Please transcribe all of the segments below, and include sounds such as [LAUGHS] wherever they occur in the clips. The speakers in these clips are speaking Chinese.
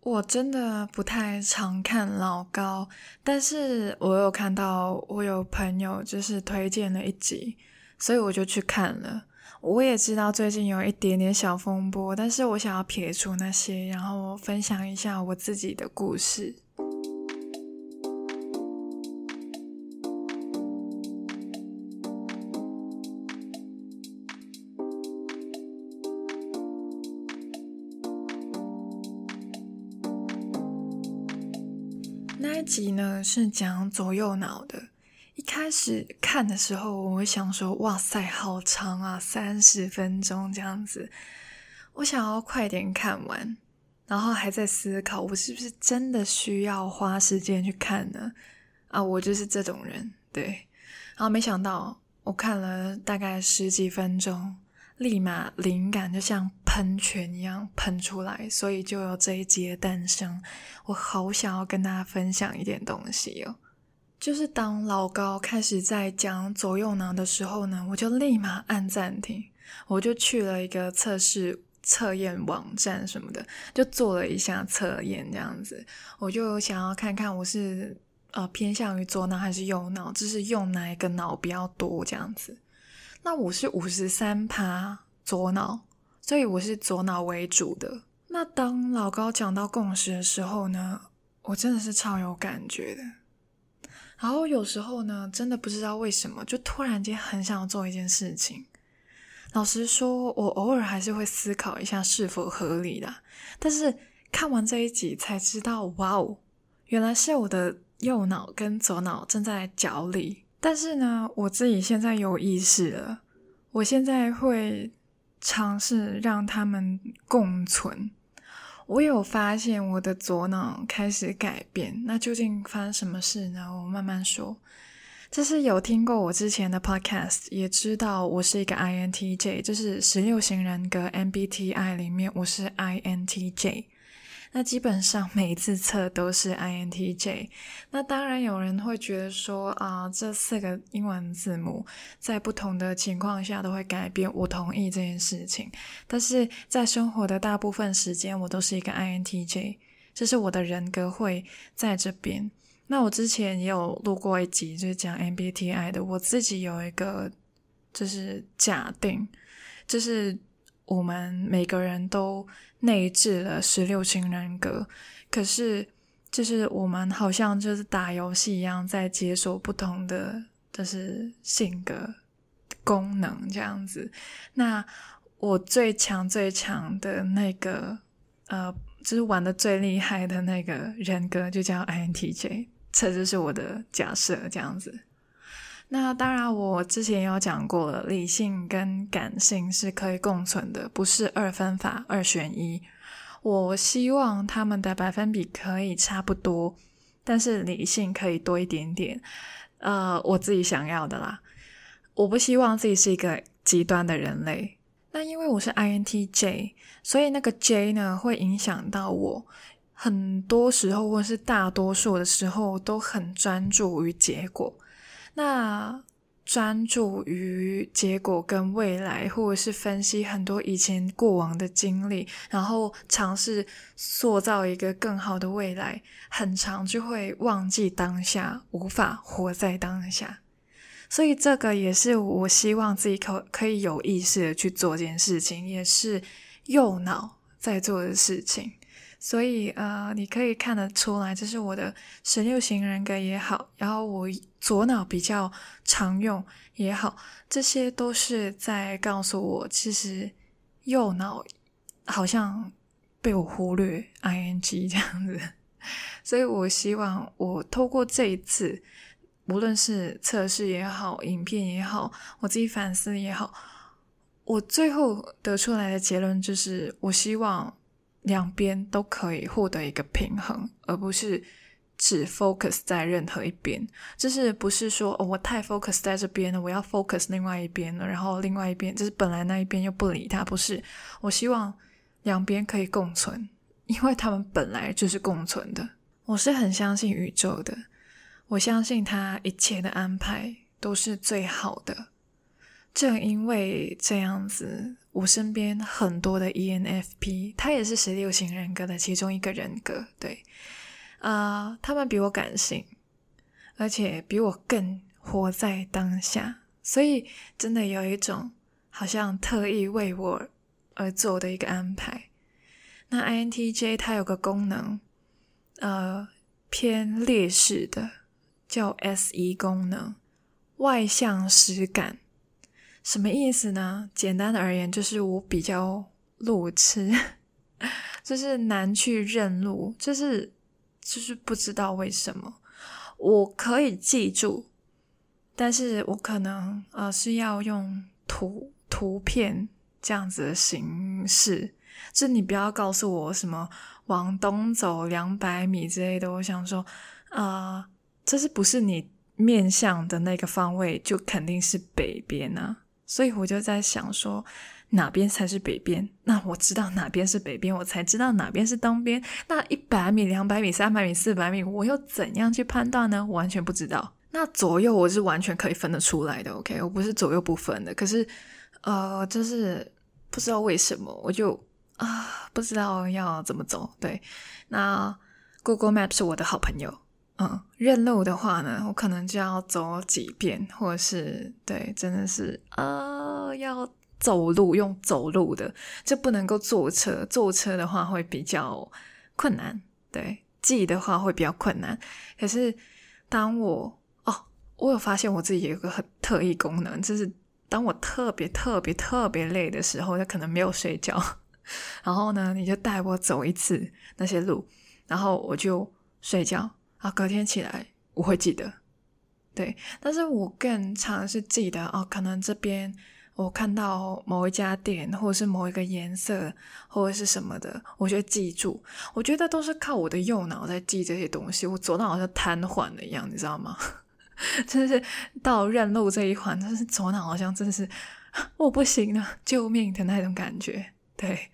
我真的不太常看老高，但是我有看到我有朋友就是推荐了一集，所以我就去看了。我也知道最近有一点点小风波，但是我想要撇除那些，然后分享一下我自己的故事。集呢，是讲左右脑的。一开始看的时候，我会想说：“哇塞，好长啊，三十分钟这样子。”我想要快点看完，然后还在思考，我是不是真的需要花时间去看呢？啊，我就是这种人，对。然后没想到，我看了大概十几分钟。立马灵感就像喷泉一样喷出来，所以就有这一集的诞生。我好想要跟大家分享一点东西哦，就是当老高开始在讲左右脑的时候呢，我就立马按暂停，我就去了一个测试测验网站什么的，就做了一下测验这样子。我就想要看看我是呃偏向于左脑还是右脑，就是用哪一个脑比较多这样子。那我是五十三趴左脑，所以我是左脑为主的。那当老高讲到共识的时候呢，我真的是超有感觉的。然后有时候呢，真的不知道为什么，就突然间很想要做一件事情。老实说，我偶尔还是会思考一下是否合理的。但是看完这一集才知道，哇哦，原来是我的右脑跟左脑正在角力。但是呢，我自己现在有意识了，我现在会尝试让他们共存。我有发现我的左脑开始改变，那究竟发生什么事呢？我慢慢说。这是有听过我之前的 podcast，也知道我是一个 INTJ，就是十六型人格 MBTI 里面我是 INTJ。那基本上每一次测都是 INTJ。那当然有人会觉得说啊，这四个英文字母在不同的情况下都会改变。我同意这件事情，但是在生活的大部分时间，我都是一个 INTJ，这是我的人格会在这边。那我之前也有录过一集，就是讲 MBTI 的。我自己有一个就是假定，就是。我们每个人都内置了十六型人格，可是就是我们好像就是打游戏一样，在解锁不同的就是性格功能这样子。那我最强最强的那个呃，就是玩的最厉害的那个人格就叫 INTJ，这就是我的假设这样子。那当然，我之前也有讲过了，理性跟感性是可以共存的，不是二分法、二选一。我希望他们的百分比可以差不多，但是理性可以多一点点。呃，我自己想要的啦。我不希望自己是一个极端的人类。那因为我是 INTJ，所以那个 J 呢，会影响到我。很多时候，或是大多数的时候，都很专注于结果。那专注于结果跟未来，或者是分析很多以前过往的经历，然后尝试塑造一个更好的未来，很长就会忘记当下，无法活在当下。所以这个也是我希望自己可可以有意识的去做这件事情，也是右脑在做的事情。所以，呃，你可以看得出来，这是我的十六型人格也好，然后我左脑比较常用也好，这些都是在告诉我，其实右脑好像被我忽略，ING 这样子。[LAUGHS] 所以我希望我透过这一次，无论是测试也好，影片也好，我自己反思也好，我最后得出来的结论就是，我希望。两边都可以获得一个平衡，而不是只 focus 在任何一边。就是不是说哦，我太 focus 在这边了，我要 focus 另外一边了，然后另外一边就是本来那一边又不理他。不是，我希望两边可以共存，因为他们本来就是共存的。我是很相信宇宙的，我相信他一切的安排都是最好的。正因为这样子，我身边很多的 ENFP，他也是十六型人格的其中一个人格，对，啊、他们比我感性，而且比我更活在当下，所以真的有一种好像特意为我而做的一个安排。那 INTJ 它有个功能，呃，偏劣势的，叫 SE 功能，外向实感。什么意思呢？简单的而言，就是我比较路痴，[LAUGHS] 就是难去认路，就是就是不知道为什么，我可以记住，但是我可能呃是要用图图片这样子的形式，就你不要告诉我什么往东走两百米之类的，我想说啊、这是不是你面向的那个方位，就肯定是北边啊。所以我就在想说，哪边才是北边？那我知道哪边是北边，我才知道哪边是东边。那一百米、两百米、三百米、四百米，我又怎样去判断呢？完全不知道。那左右我是完全可以分得出来的，OK？我不是左右不分的。可是，呃，就是不知道为什么，我就啊，不知道要怎么走。对，那 Google Map 是我的好朋友。嗯，认路的话呢，我可能就要走几遍，或者是对，真的是呃，要走路，用走路的，就不能够坐车。坐车的话会比较困难，对，记的话会比较困难。可是当我哦，我有发现我自己有一个很特异功能，就是当我特别特别特别累的时候，就可能没有睡觉，[LAUGHS] 然后呢，你就带我走一次那些路，然后我就睡觉。啊，隔天起来我会记得，对，但是我更常是记得哦，可能这边我看到某一家店，或者是某一个颜色，或者是什么的，我就记住。我觉得都是靠我的右脑在记这些东西，我左脑好像瘫痪了一样，你知道吗？[LAUGHS] 真的是到认路这一环，真是左脑好像真的是我不行了，救命的那种感觉。对，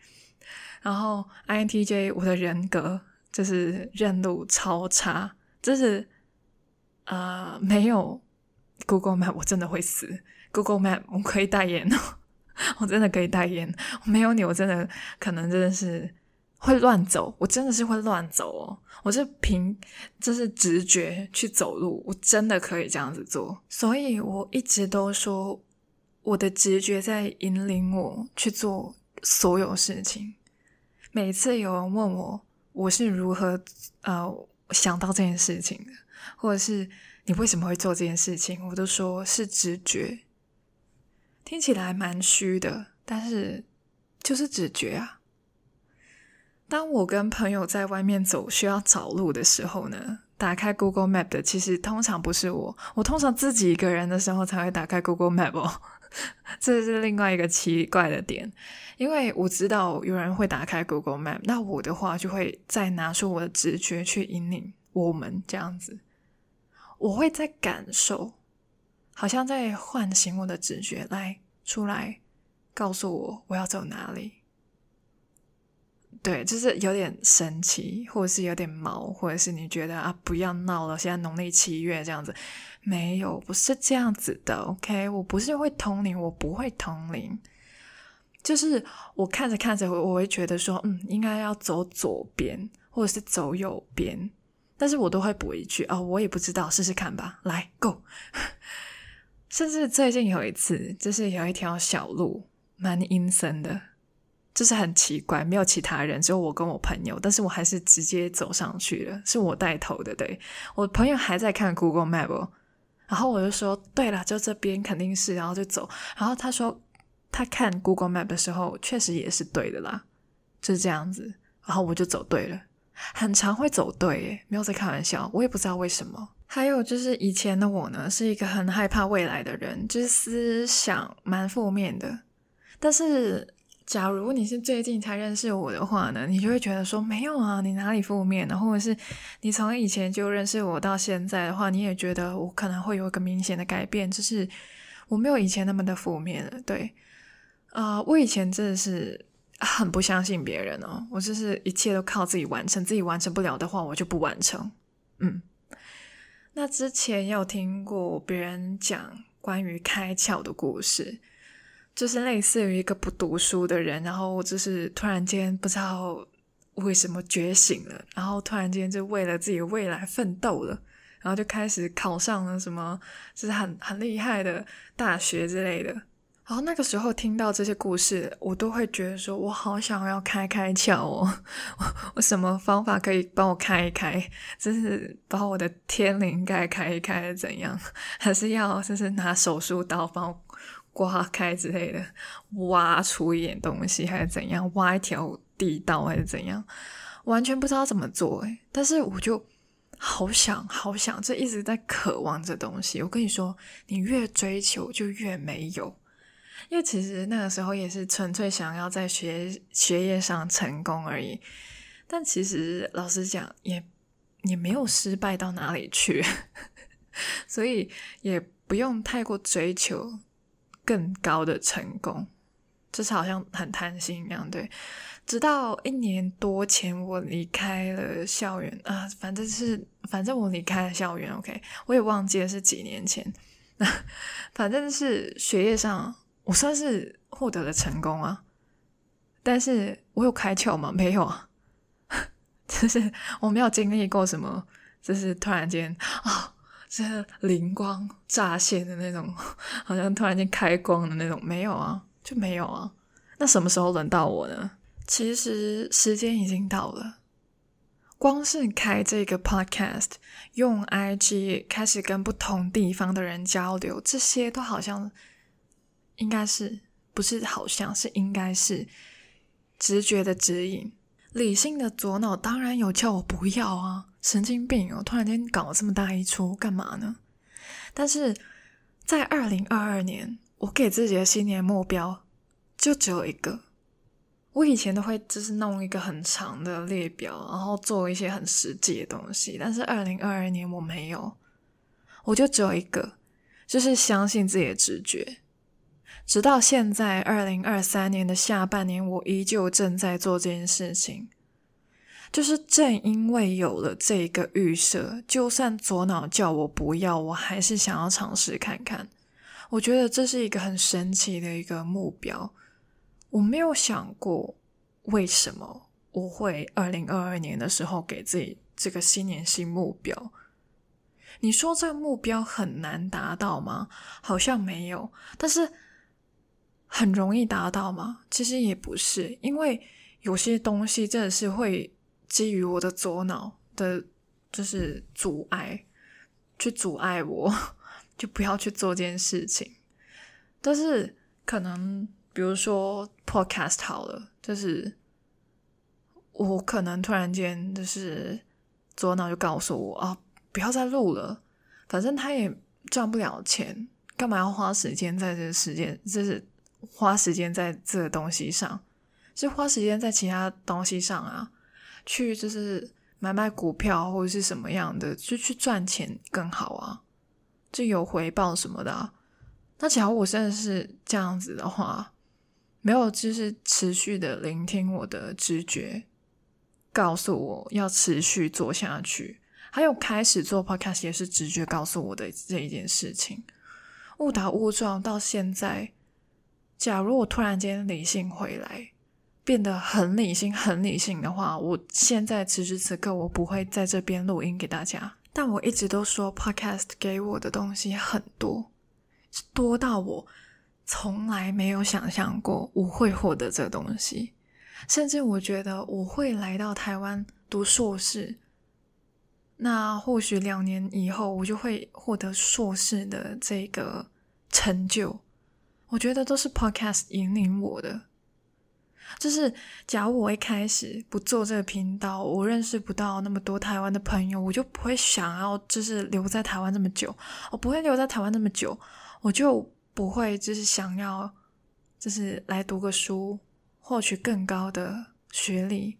然后 INTJ 我的人格。就是认路超差，就是呃没有 Google Map 我真的会死。Google Map 我可以代言哦，[LAUGHS] 我真的可以代言。没有你我真的可能真的是会乱走，我真的是会乱走哦。我是凭就是直觉去走路，我真的可以这样子做。所以我一直都说我的直觉在引领我去做所有事情。每次有人问我。我是如何呃想到这件事情的，或者是你为什么会做这件事情？我都说是直觉，听起来蛮虚的，但是就是直觉啊。当我跟朋友在外面走需要找路的时候呢，打开 Google Map 的其实通常不是我，我通常自己一个人的时候才会打开 Google Map 哦。[LAUGHS] 这是另外一个奇怪的点，因为我知道有人会打开 Google Map，那我的话就会再拿出我的直觉去引领我们这样子，我会在感受，好像在唤醒我的直觉来出来告诉我我要走哪里。对，就是有点神奇，或者是有点毛，或者是你觉得啊，不要闹了，现在农历七月这样子。没有，不是这样子的，OK？我不是会通灵，我不会通灵，就是我看着看着，我我会觉得说，嗯，应该要走左边，或者是走右边，但是我都会补一句，哦，我也不知道，试试看吧，来，Go！[LAUGHS] 甚至最近有一次，就是有一条小路，蛮阴森的，就是很奇怪，没有其他人，只有我跟我朋友，但是我还是直接走上去了，是我带头的，对，我朋友还在看 Google Map。然后我就说，对了，就这边肯定是，然后就走。然后他说，他看 Google Map 的时候，确实也是对的啦，就是这样子。然后我就走对了，很常会走对，耶，没有在开玩笑。我也不知道为什么。还有就是以前的我呢，是一个很害怕未来的人，就是思想蛮负面的，但是。假如你是最近才认识我的话呢，你就会觉得说没有啊，你哪里负面呢？或者是你从以前就认识我到现在的话，你也觉得我可能会有一个明显的改变，就是我没有以前那么的负面了。对，啊、我以前真的是很不相信别人哦，我就是一切都靠自己完成，自己完成不了的话，我就不完成。嗯，那之前有听过别人讲。关于开窍的故事，就是类似于一个不读书的人，然后就是突然间不知道为什么觉醒了，然后突然间就为了自己未来奋斗了，然后就开始考上了什么就是很很厉害的大学之类的。然后那个时候听到这些故事，我都会觉得说，我好想要开开窍哦！我我什么方法可以帮我开一开？就是把我的天灵盖开一开，怎样？还是要就是拿手术刀帮我刮开之类的，挖出一点东西，还是怎样？挖一条地道，还是怎样？完全不知道怎么做诶，但是我就好想好想，就一直在渴望这东西。我跟你说，你越追求就越没有。因为其实那个时候也是纯粹想要在学学业上成功而已，但其实老实讲也也没有失败到哪里去，[LAUGHS] 所以也不用太过追求更高的成功，就是好像很贪心一样。对，直到一年多前我离开了校园啊，反正是反正我离开了校园，OK，我也忘记了是几年前，那反正是学业上。我算是获得了成功啊，但是我有开窍吗？没有啊，[LAUGHS] 就是我没有经历过什么，就是突然间啊，是灵光乍现的那种，[LAUGHS] 好像突然间开光的那种，没有啊，就没有啊。那什么时候轮到我呢？其实时间已经到了，光是开这个 podcast，用 IG 开始跟不同地方的人交流，这些都好像。应该是不是？好像是应该是直觉的指引，理性的左脑当然有叫我不要啊！神经病哦，突然间搞这么大一出，干嘛呢？但是在二零二二年，我给自己的新年目标就只有一个。我以前都会就是弄一个很长的列表，然后做一些很实际的东西，但是二零二二年我没有，我就只有一个，就是相信自己的直觉。直到现在，二零二三年的下半年，我依旧正在做这件事情。就是正因为有了这个预设，就算左脑叫我不要，我还是想要尝试看看。我觉得这是一个很神奇的一个目标。我没有想过为什么我会二零二二年的时候给自己这个新年新目标。你说这个目标很难达到吗？好像没有，但是。很容易达到吗？其实也不是，因为有些东西真的是会基于我的左脑的，就是阻碍，去阻碍我，就不要去做这件事情。但是可能，比如说 podcast 好了，就是我可能突然间就是左脑就告诉我啊，不要再录了，反正他也赚不了钱，干嘛要花时间在这个时间，就是。花时间在这个东西上，是花时间在其他东西上啊，去就是买卖股票或者是什么样的，就去赚钱更好啊，就有回报什么的啊。那假如我真的是这样子的话，没有就是持续的聆听我的直觉，告诉我要持续做下去，还有开始做 podcast 也是直觉告诉我的这一件事情，误打误撞到现在。假如我突然间理性回来，变得很理性、很理性的话，我现在此时此刻我不会在这边录音给大家。但我一直都说，Podcast 给我的东西很多，多到我从来没有想象过我会获得这东西。甚至我觉得我会来到台湾读硕士，那或许两年以后我就会获得硕士的这个成就。我觉得都是 Podcast 引领我的，就是假如我一开始不做这个频道，我认识不到那么多台湾的朋友，我就不会想要就是留在台湾这么久，我不会留在台湾那么久，我就不会就是想要就是来读个书，获取更高的学历，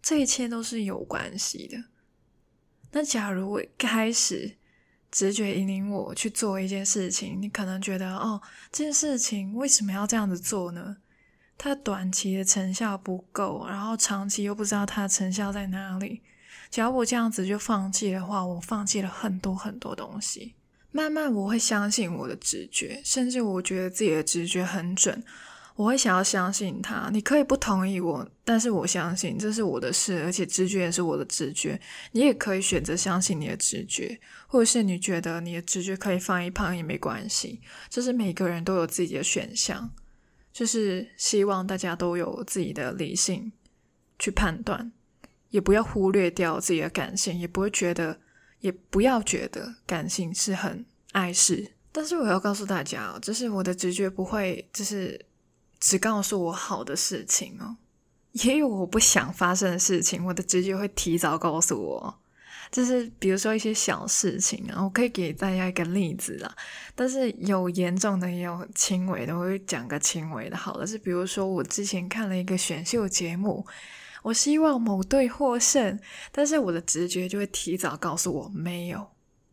这一切都是有关系的。那假如我一开始，直觉引领我去做一件事情，你可能觉得哦，这件事情为什么要这样子做呢？它短期的成效不够，然后长期又不知道它的成效在哪里。只要我这样子就放弃的话，我放弃了很多很多东西。慢慢我会相信我的直觉，甚至我觉得自己的直觉很准。我会想要相信他。你可以不同意我，但是我相信这是我的事，而且直觉也是我的直觉。你也可以选择相信你的直觉，或者是你觉得你的直觉可以放一旁也没关系。就是每个人都有自己的选项，就是希望大家都有自己的理性去判断，也不要忽略掉自己的感性，也不会觉得。也不要觉得感性是很碍事，但是我要告诉大家哦，就是我的直觉不会，就是只告诉我好的事情哦，也有我不想发生的事情，我的直觉会提早告诉我。就是比如说一些小事情啊，我可以给大家一个例子啦，但是有严重的，也有轻微的，我会讲个轻微的好了。是比如说我之前看了一个选秀节目。我希望某队获胜，但是我的直觉就会提早告诉我没有，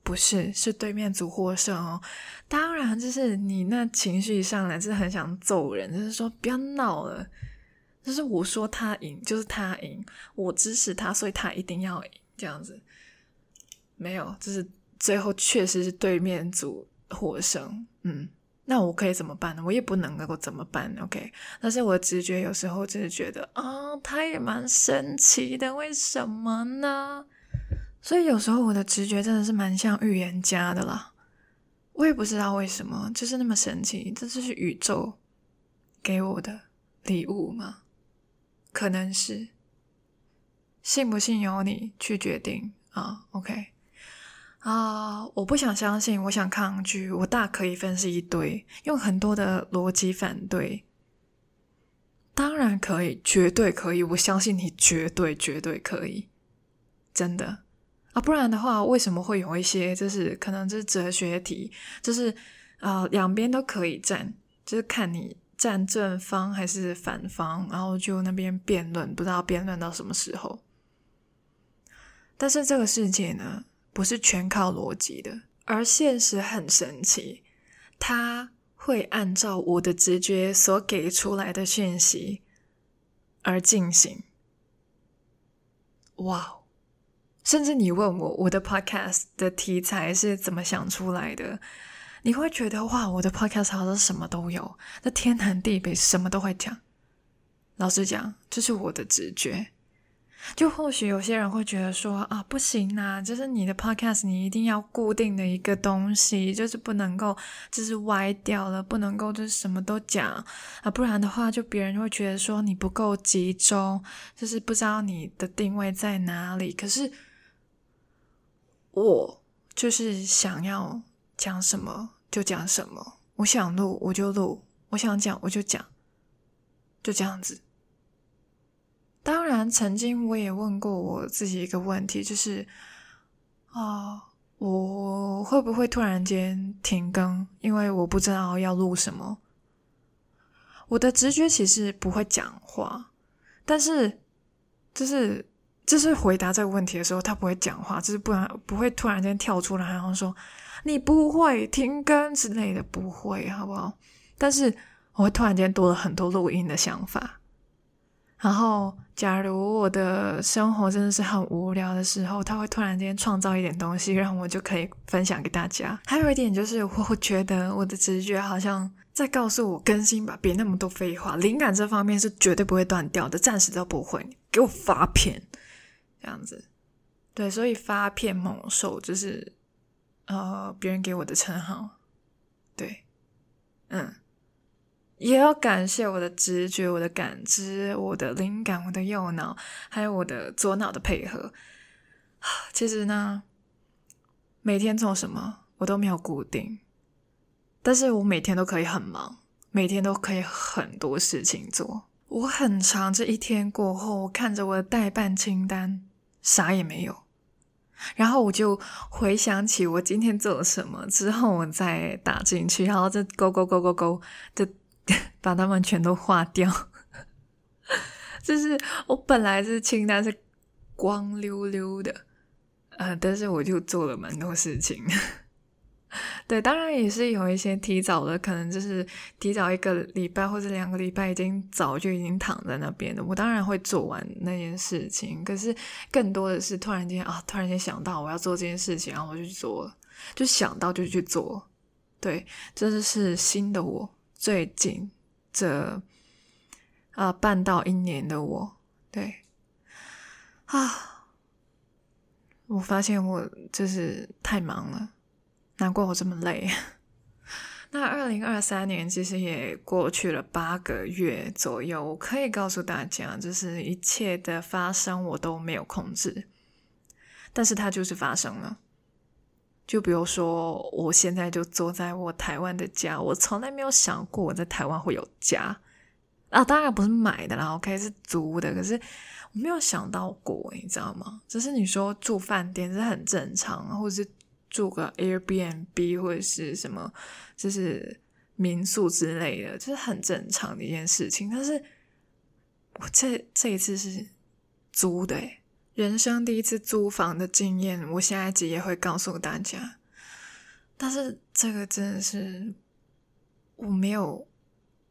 不是，是对面组获胜哦。当然，就是你那情绪上来，就是很想揍人，就是说不要闹了。就是我说他赢，就是他赢，我支持他，所以他一定要赢，这样子。没有，就是最后确实是对面组获胜，嗯。那我可以怎么办呢？我也不能够怎么办，OK？但是我直觉有时候就是觉得啊、他也蛮神奇的，为什么呢？所以有时候我的直觉真的是蛮像预言家的啦。我也不知道为什么，就是那么神奇，这就是宇宙给我的礼物吗？可能是，信不信由你去决定啊，OK？啊我不想相信，我想抗拒，我大可以分析一堆，用很多的逻辑反对。当然可以，绝对可以，我相信你绝对绝对可以，真的啊！不然的话，为什么会有一些就是可能就是哲学题，就是啊两边都可以站，就是看你站正方还是反方，然后就那边辩论，不知道辩论到什么时候。但是这个世界呢？不是全靠逻辑的，而现实很神奇，它会按照我的直觉所给出来的讯息而进行。哇！甚至你问我我的 podcast 的题材是怎么想出来的，你会觉得哇，我的 podcast 好像什么都有，那天南地北什么都会讲。老实讲，这是我的直觉。就或许有些人会觉得说啊，不行啊，就是你的 podcast 你一定要固定的一个东西，就是不能够就是歪掉了，不能够就是什么都讲啊，不然的话就别人会觉得说你不够集中，就是不知道你的定位在哪里。可是我就是想要讲什么就讲什么，我想录我就录，我想讲我就讲，就这样子。当然，曾经我也问过我自己一个问题，就是啊、我会不会突然间停更？因为我不知道要录什么。我的直觉其实不会讲话，但是就是就是回答这个问题的时候，他不会讲话，就是不然不会突然间跳出来，然后说你不会停更之类的，不会，好不好？但是我会突然间多了很多录音的想法。然后，假如我的生活真的是很无聊的时候，他会突然间创造一点东西，让我就可以分享给大家。还有一点就是，我觉得我的直觉好像在告诉我更新吧，别那么多废话。灵感这方面是绝对不会断掉的，暂时都不会。给我发片，这样子。对，所以发片猛兽就是呃别人给我的称号。对，嗯。也要感谢我的直觉、我的感知、我的灵感、我的右脑，还有我的左脑的配合。[SIGHS] 其实呢，每天做什么我都没有固定，但是我每天都可以很忙，每天都可以很多事情做。我很长这一天过后，我看着我的待办清单，啥也没有，然后我就回想起我今天做了什么，之后我再打进去，然后再勾勾勾勾勾就。[LAUGHS] 把它们全都划掉，[LAUGHS] 就是我本来是清单是光溜溜的，呃，但是我就做了蛮多事情，[LAUGHS] 对，当然也是有一些提早的，可能就是提早一个礼拜或者两个礼拜，已经早就已经躺在那边的。我当然会做完那件事情，可是更多的是突然间啊，突然间想到我要做这件事情，然后我就去做了，就想到就去做。对，这就是新的我，最近这啊半到一年的我，对啊，我发现我就是太忙了。难怪我这么累。[LAUGHS] 那二零二三年其实也过去了八个月左右，我可以告诉大家，就是一切的发生我都没有控制，但是它就是发生了。就比如说，我现在就坐在我台湾的家，我从来没有想过我在台湾会有家啊，当然不是买的啦，OK 是租的，可是我没有想到过，你知道吗？就是你说住饭店是很正常，或者是。住个 Airbnb 或者是什么，就是民宿之类的，就是很正常的一件事情。但是我这这一次是租的，人生第一次租房的经验，我下一集也会告诉大家。但是这个真的是我没有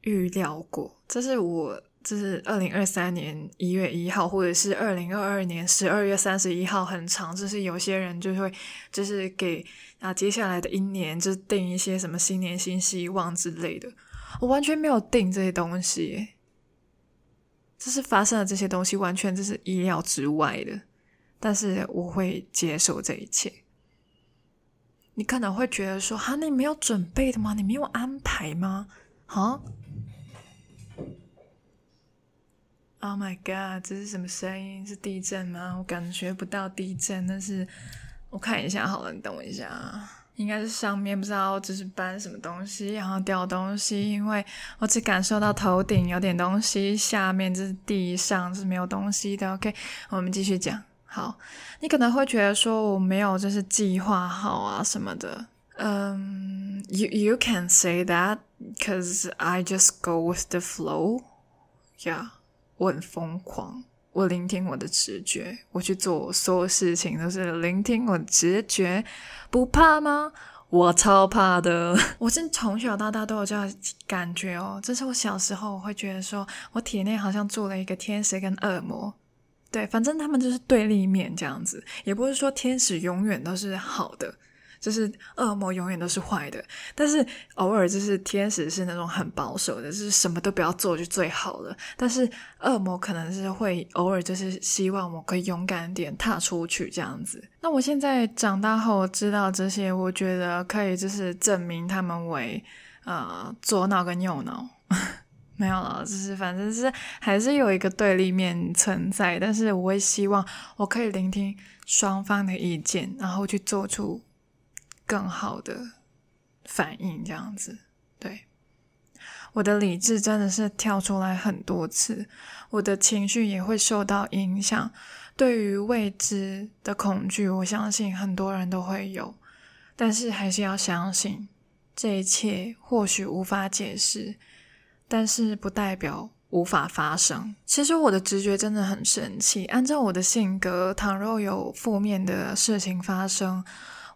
预料过，这是我。就是二零二三年一月一号，或者是二零二二年十二月三十一号，很长。就是有些人就会，就是给啊接下来的一年，就定一些什么新年新希望之类的。我完全没有定这些东西，就是发生的这些东西，完全就是意料之外的。但是我会接受这一切。你可能会觉得说，哈，你没有准备的吗？你没有安排吗？哈？Oh my god！这是什么声音？是地震吗？我感觉不到地震，但是我看一下好了，你等我一下啊，应该是上面不知道就是搬什么东西，然后掉东西，因为我只感受到头顶有点东西，下面就是地上是没有东西的。OK，我们继续讲。好，你可能会觉得说我没有就是计划好啊什么的。嗯、，You you can say that，cause I just go with the flow. Yeah. 我很疯狂，我聆听我的直觉，我去做所有事情都是聆听我的直觉，不怕吗？我超怕的。[LAUGHS] 我真从小到大都有这样感觉哦。这是我小时候我会觉得说，我体内好像住了一个天使跟恶魔，对，反正他们就是对立面这样子，也不是说天使永远都是好的。就是恶魔永远都是坏的，但是偶尔就是天使是那种很保守的，就是什么都不要做就最好了。但是恶魔可能是会偶尔就是希望我可以勇敢点踏出去这样子。那我现在长大后知道这些，我觉得可以就是证明他们为呃左脑跟右脑 [LAUGHS] 没有了，就是反正是还是有一个对立面存在。但是我会希望我可以聆听双方的意见，然后去做出。更好的反应，这样子，对，我的理智真的是跳出来很多次，我的情绪也会受到影响。对于未知的恐惧，我相信很多人都会有，但是还是要相信，这一切或许无法解释，但是不代表无法发生。其实我的直觉真的很神奇，按照我的性格，倘若有负面的事情发生。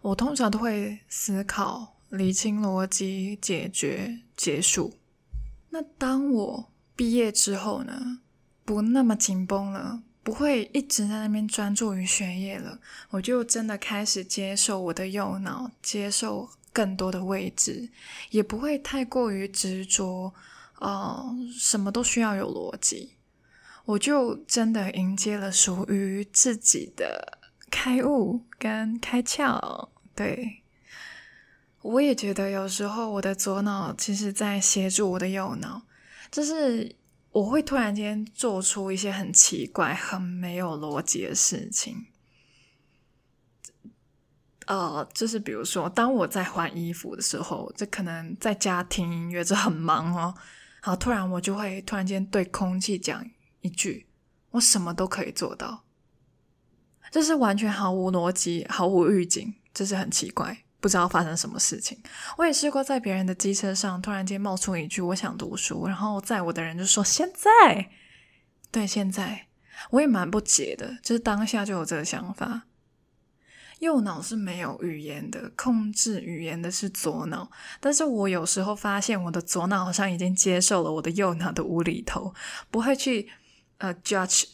我通常都会思考、理清逻辑、解决、结束。那当我毕业之后呢？不那么紧绷了，不会一直在那边专注于学业了，我就真的开始接受我的右脑，接受更多的位置，也不会太过于执着。呃，什么都需要有逻辑，我就真的迎接了属于自己的开悟跟开窍。对，我也觉得有时候我的左脑其实在协助我的右脑，就是我会突然间做出一些很奇怪、很没有逻辑的事情。呃，就是比如说，当我在换衣服的时候，就可能在家听音乐，就很忙哦。然后突然我就会突然间对空气讲一句：“我什么都可以做到。”这是完全毫无逻辑、毫无预警。这是很奇怪，不知道发生什么事情。我也试过在别人的机车上突然间冒出一句“我想读书”，然后载我的人就说“现在”，对，现在我也蛮不解的，就是当下就有这个想法。右脑是没有语言的，控制语言的是左脑。但是我有时候发现，我的左脑好像已经接受了我的右脑的无厘头，不会去呃 judge，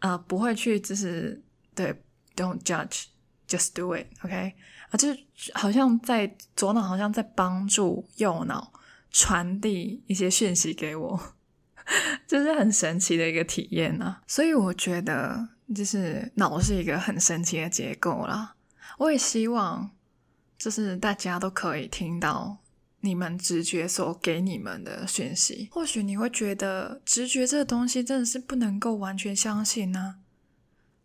啊、呃，不会去就是对，don't judge Just do it，OK，啊，就是好像在左脑好像在帮助右脑传递一些讯息给我，[LAUGHS] 这是很神奇的一个体验啊。所以我觉得。就是脑是一个很神奇的结构啦，我也希望，就是大家都可以听到你们直觉所给你们的讯息。或许你会觉得直觉这个东西真的是不能够完全相信呢，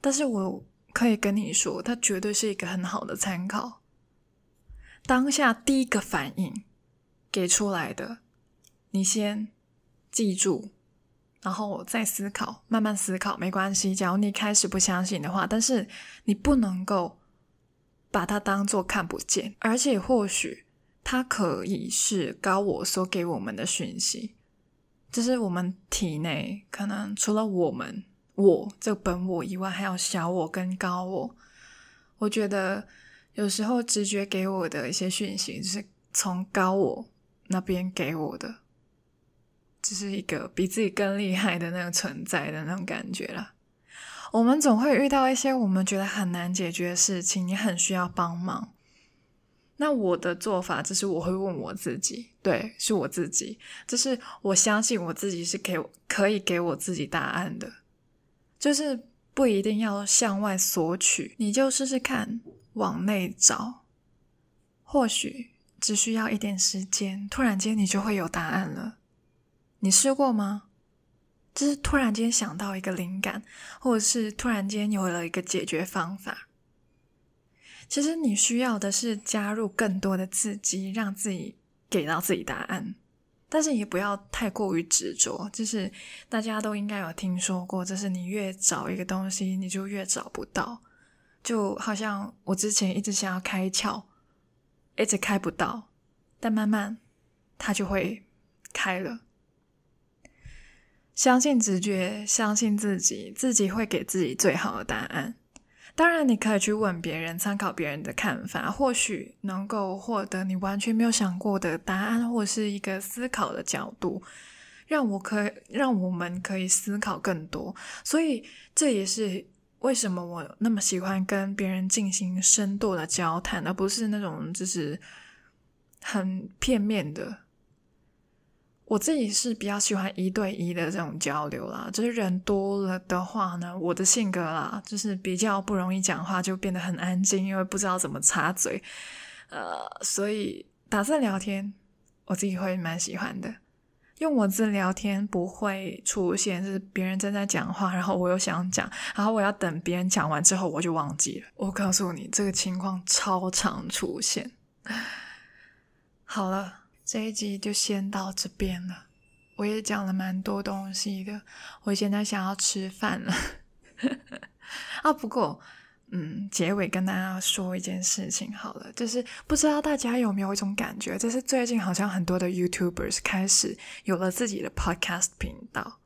但是我可以跟你说，它绝对是一个很好的参考。当下第一个反应给出来的，你先记住。然后再思考，慢慢思考，没关系。假如你开始不相信的话，但是你不能够把它当做看不见，而且或许它可以是高我所给我们的讯息，就是我们体内可能除了我们我这本我以外，还有小我跟高我。我觉得有时候直觉给我的一些讯息，就是从高我那边给我的。只是一个比自己更厉害的那个存在的那种感觉了。我们总会遇到一些我们觉得很难解决的事情，你很需要帮忙。那我的做法就是我会问我自己，对，是我自己，就是我相信我自己是给可以给我自己答案的，就是不一定要向外索取，你就试试看往内找，或许只需要一点时间，突然间你就会有答案了。你试过吗？就是突然间想到一个灵感，或者是突然间有了一个解决方法。其实你需要的是加入更多的刺激，让自己给到自己答案。但是也不要太过于执着，就是大家都应该有听说过，就是你越找一个东西，你就越找不到。就好像我之前一直想要开窍，一直开不到，但慢慢它就会开了。相信直觉，相信自己，自己会给自己最好的答案。当然，你可以去问别人，参考别人的看法，或许能够获得你完全没有想过的答案，或是一个思考的角度，让我可以，让我们可以思考更多。所以，这也是为什么我那么喜欢跟别人进行深度的交谈，而不是那种就是很片面的。我自己是比较喜欢一对一的这种交流啦，就是人多了的话呢，我的性格啦，就是比较不容易讲话，就变得很安静，因为不知道怎么插嘴，呃，所以打字聊天我自己会蛮喜欢的。用文字聊天不会出现是别人正在讲话，然后我又想讲，然后我要等别人讲完之后我就忘记了。我告诉你，这个情况超常出现。[LAUGHS] 好了。这一集就先到这边了，我也讲了蛮多东西的，我现在想要吃饭了。[LAUGHS] 啊，不过，嗯，结尾跟大家说一件事情好了，就是不知道大家有没有一种感觉，就是最近好像很多的 YouTubers 开始有了自己的 Podcast 频道。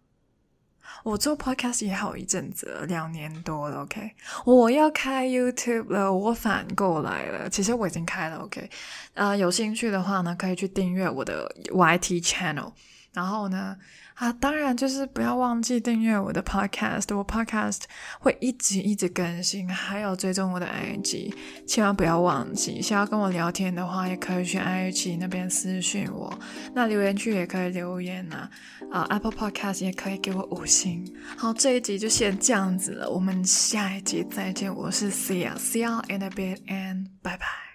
我做 podcast 也好一阵子了，两年多了。OK，我要开 YouTube 了，我反过来了。其实我已经开了。OK，呃，有兴趣的话呢，可以去订阅我的 YT channel。然后呢，啊，当然就是不要忘记订阅我的 podcast，我 podcast 会一直一直更新，还有追踪我的 IG，千万不要忘记。想要跟我聊天的话，也可以去 IG 那边私讯我，那留言区也可以留言呐，啊，Apple Podcast 也可以给我五星。好，这一集就先这样子了，我们下一集再见。我是 Sia，See you in a bit and bye bye。